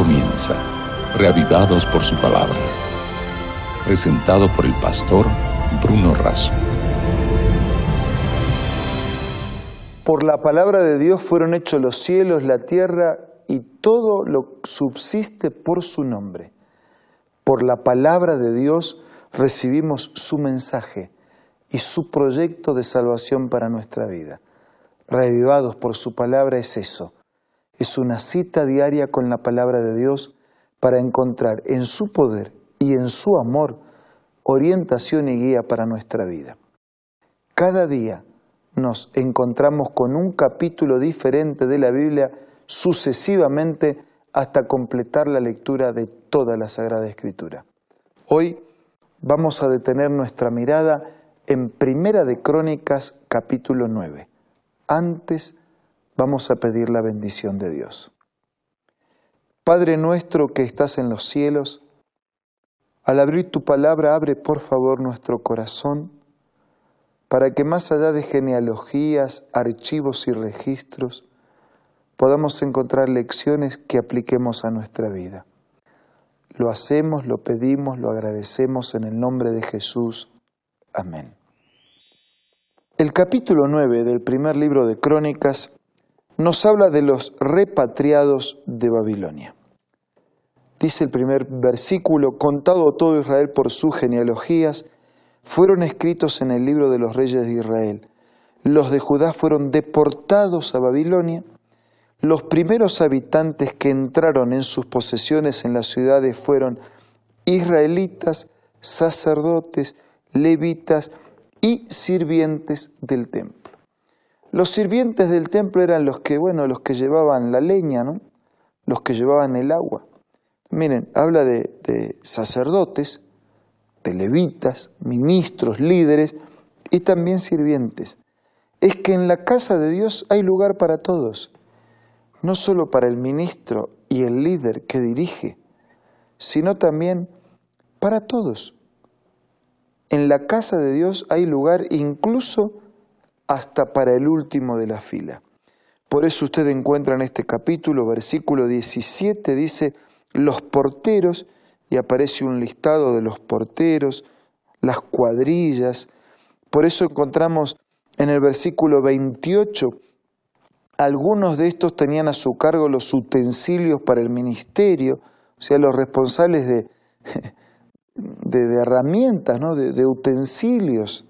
comienza, reavivados por su palabra. Presentado por el pastor Bruno Razo. Por la palabra de Dios fueron hechos los cielos, la tierra y todo lo subsiste por su nombre. Por la palabra de Dios recibimos su mensaje y su proyecto de salvación para nuestra vida. Reavivados por su palabra es eso. Es una cita diaria con la palabra de Dios para encontrar en su poder y en su amor orientación y guía para nuestra vida. Cada día nos encontramos con un capítulo diferente de la Biblia sucesivamente hasta completar la lectura de toda la Sagrada Escritura. Hoy vamos a detener nuestra mirada en Primera de Crónicas capítulo 9. Antes vamos a pedir la bendición de Dios. Padre nuestro que estás en los cielos, al abrir tu palabra abre por favor nuestro corazón para que más allá de genealogías, archivos y registros, podamos encontrar lecciones que apliquemos a nuestra vida. Lo hacemos, lo pedimos, lo agradecemos en el nombre de Jesús. Amén. El capítulo 9 del primer libro de Crónicas nos habla de los repatriados de Babilonia. Dice el primer versículo, contado todo Israel por sus genealogías, fueron escritos en el libro de los reyes de Israel. Los de Judá fueron deportados a Babilonia. Los primeros habitantes que entraron en sus posesiones en las ciudades fueron israelitas, sacerdotes, levitas y sirvientes del templo. Los sirvientes del templo eran los que, bueno, los que llevaban la leña. Los que llevaban el agua. Miren, habla de, de sacerdotes, de levitas, ministros, líderes y también sirvientes. Es que en la casa de Dios hay lugar para todos, no solo para el ministro y el líder que dirige, sino también para todos. En la casa de Dios hay lugar incluso hasta para el último de la fila. Por eso usted encuentra en este capítulo, versículo 17, dice, los porteros, y aparece un listado de los porteros, las cuadrillas. Por eso encontramos en el versículo 28, algunos de estos tenían a su cargo los utensilios para el ministerio, o sea, los responsables de, de, herramientas, ¿no? de, utensilios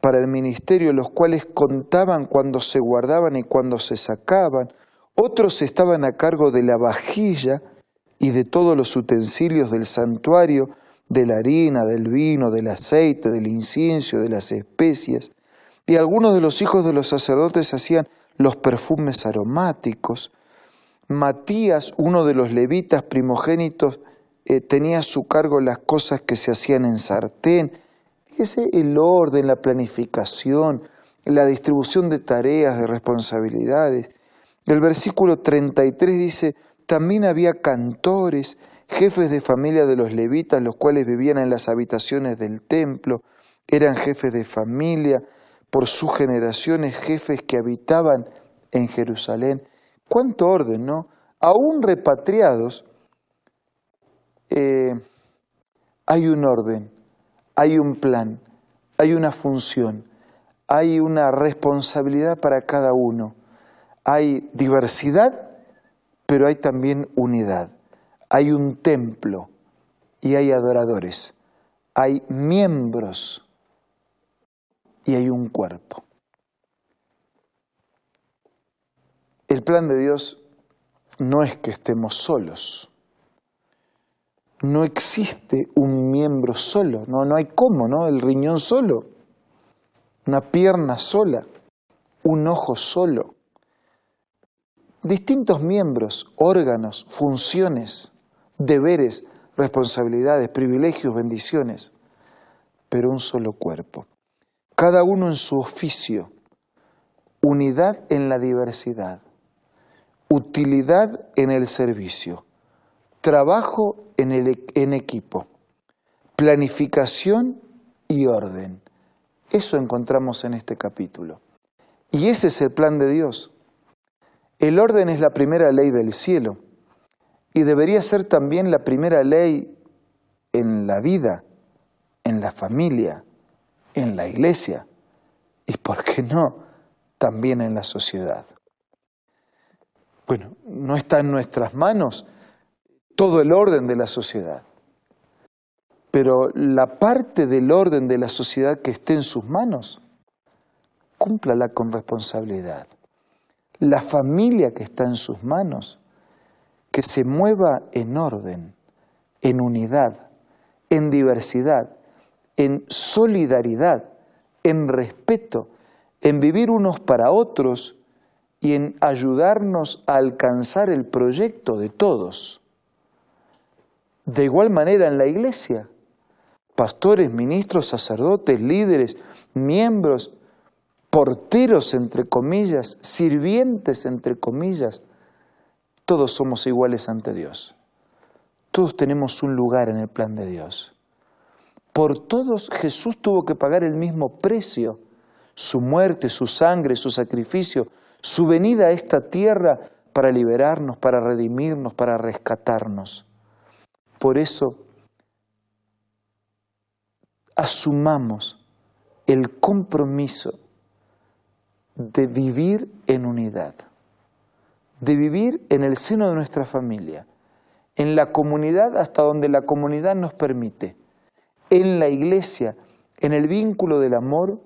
para el ministerio, los cuales contaban cuando se guardaban y cuando se sacaban. Otros estaban a cargo de la vajilla y de todos los utensilios del santuario, de la harina, del vino, del aceite, del incienso, de las especias. Y algunos de los hijos de los sacerdotes hacían los perfumes aromáticos. Matías, uno de los levitas primogénitos, eh, tenía a su cargo las cosas que se hacían en sartén. Fíjese el orden, la planificación, la distribución de tareas, de responsabilidades. El versículo 33 dice, también había cantores, jefes de familia de los levitas, los cuales vivían en las habitaciones del templo, eran jefes de familia, por sus generaciones, jefes que habitaban en Jerusalén. ¿Cuánto orden, no? Aún repatriados, eh, hay un orden, hay un plan, hay una función, hay una responsabilidad para cada uno, hay diversidad, pero hay también unidad, hay un templo y hay adoradores, hay miembros y hay un cuerpo. El plan de Dios no es que estemos solos no existe un miembro solo, no, no hay cómo, ¿no? El riñón solo, una pierna sola, un ojo solo. Distintos miembros, órganos, funciones, deberes, responsabilidades, privilegios, bendiciones, pero un solo cuerpo. Cada uno en su oficio, unidad en la diversidad, utilidad en el servicio trabajo en, el, en equipo, planificación y orden. Eso encontramos en este capítulo. Y ese es el plan de Dios. El orden es la primera ley del cielo. y debería ser también la primera ley en la vida, en la familia, en la iglesia y, ¿por qué no?, también en la sociedad. Bueno, no está en nuestras manos todo el orden de la sociedad, pero la parte del orden de la sociedad que esté en sus manos, cúmplala con responsabilidad. La familia que está en sus manos, que se mueva en orden, en unidad, en diversidad, en solidaridad, en respeto, en vivir unos para otros y en ayudarnos a alcanzar el proyecto de todos. De igual manera en la iglesia, pastores, ministros, sacerdotes, líderes, miembros, porteros entre comillas, sirvientes entre comillas, todos somos iguales ante Dios. Todos tenemos un lugar en el plan de Dios. Por todos Jesús tuvo que pagar el mismo precio, su muerte, su sangre, su sacrificio, su venida a esta tierra para liberarnos, para redimirnos, para rescatarnos. Por eso, asumamos el compromiso de vivir en unidad, de vivir en el seno de nuestra familia, en la comunidad hasta donde la comunidad nos permite, en la iglesia, en el vínculo del amor,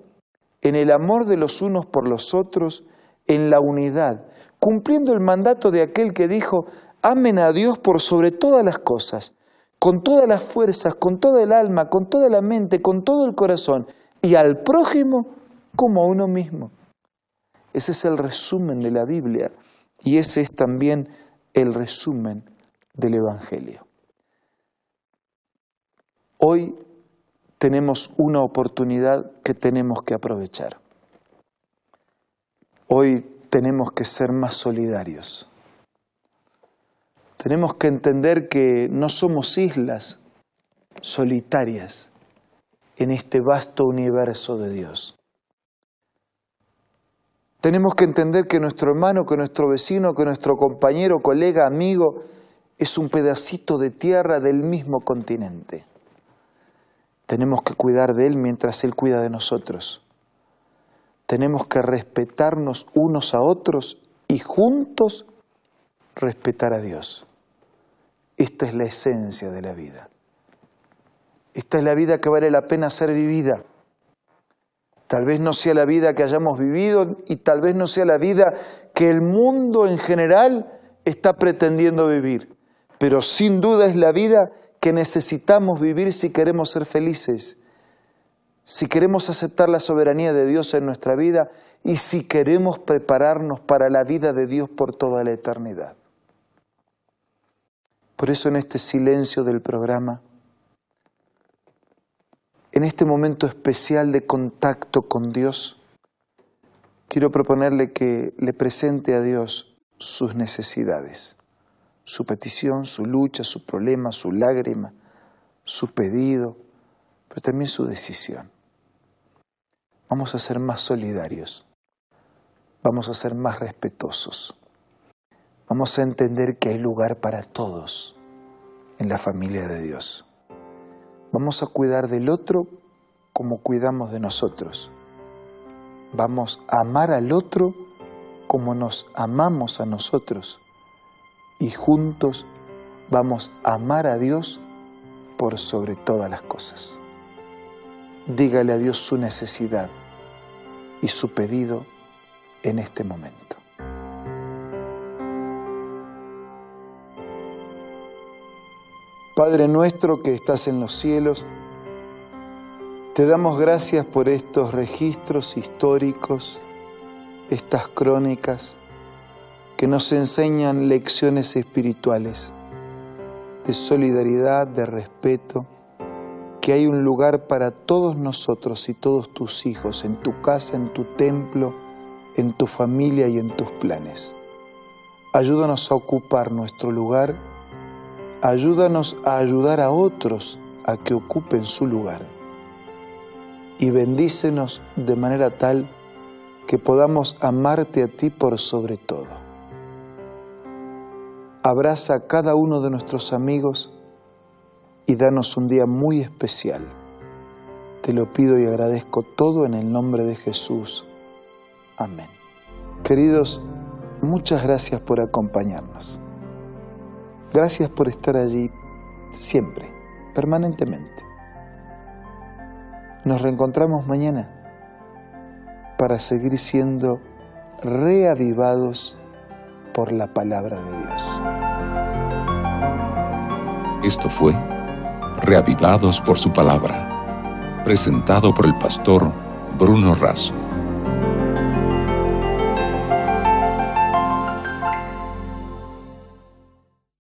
en el amor de los unos por los otros, en la unidad, cumpliendo el mandato de aquel que dijo, amen a Dios por sobre todas las cosas, con todas las fuerzas, con toda el alma, con toda la mente, con todo el corazón, y al prójimo como a uno mismo. Ese es el resumen de la Biblia y ese es también el resumen del Evangelio. Hoy tenemos una oportunidad que tenemos que aprovechar. Hoy tenemos que ser más solidarios. Tenemos que entender que no somos islas solitarias en este vasto universo de Dios. Tenemos que entender que nuestro hermano, que nuestro vecino, que nuestro compañero, colega, amigo, es un pedacito de tierra del mismo continente. Tenemos que cuidar de Él mientras Él cuida de nosotros. Tenemos que respetarnos unos a otros y juntos respetar a Dios. Esta es la esencia de la vida. Esta es la vida que vale la pena ser vivida. Tal vez no sea la vida que hayamos vivido y tal vez no sea la vida que el mundo en general está pretendiendo vivir pero sin duda es la vida que necesitamos vivir si queremos ser felices, si queremos aceptar la soberanía de Dios en nuestra vida y si queremos prepararnos para la vida de Dios por toda la eternidad. Por eso en este silencio del programa, en este momento especial de contacto con Dios, quiero proponerle que le presente a Dios sus necesidades su petición, su lucha, su problema, su lágrima, su pedido, pero también su decisión. Vamos a ser más solidarios, vamos a ser más respetuosos, vamos a entender que hay lugar para todos en la familia de Dios. Vamos a cuidar del otro como cuidamos de nosotros. Vamos a amar al otro como nos amamos a nosotros y juntos vamos a amar a Dios por sobre todas las cosas. Dígale a Dios su necesidad y su pedido en este momento. Padre nuestro que estás en los cielos, te damos gracias por estos registros históricos, estas crónicas, que nos enseñan lecciones espirituales de solidaridad, de respeto, que hay un lugar para todos nosotros y todos tus hijos, en tu casa, en tu templo, en tu familia y en tus planes. Ayúdanos a ocupar nuestro lugar, ayúdanos a ayudar a otros a que ocupen su lugar y bendícenos de manera tal que podamos amarte a ti por sobre todo. abraza a cada uno de nuestros amigos y danos un día muy especial. Te lo pido y agradezco todo en el nombre de Jesús. Amén. Queridos, muchas gracias por acompañarnos. Gracias por estar allí siempre, permanentemente. Nos reencontramos mañana para seguir siendo reavivados por la palabra de Dios. Esto fue Reavivados por su palabra, presentado por el pastor Bruno Razo.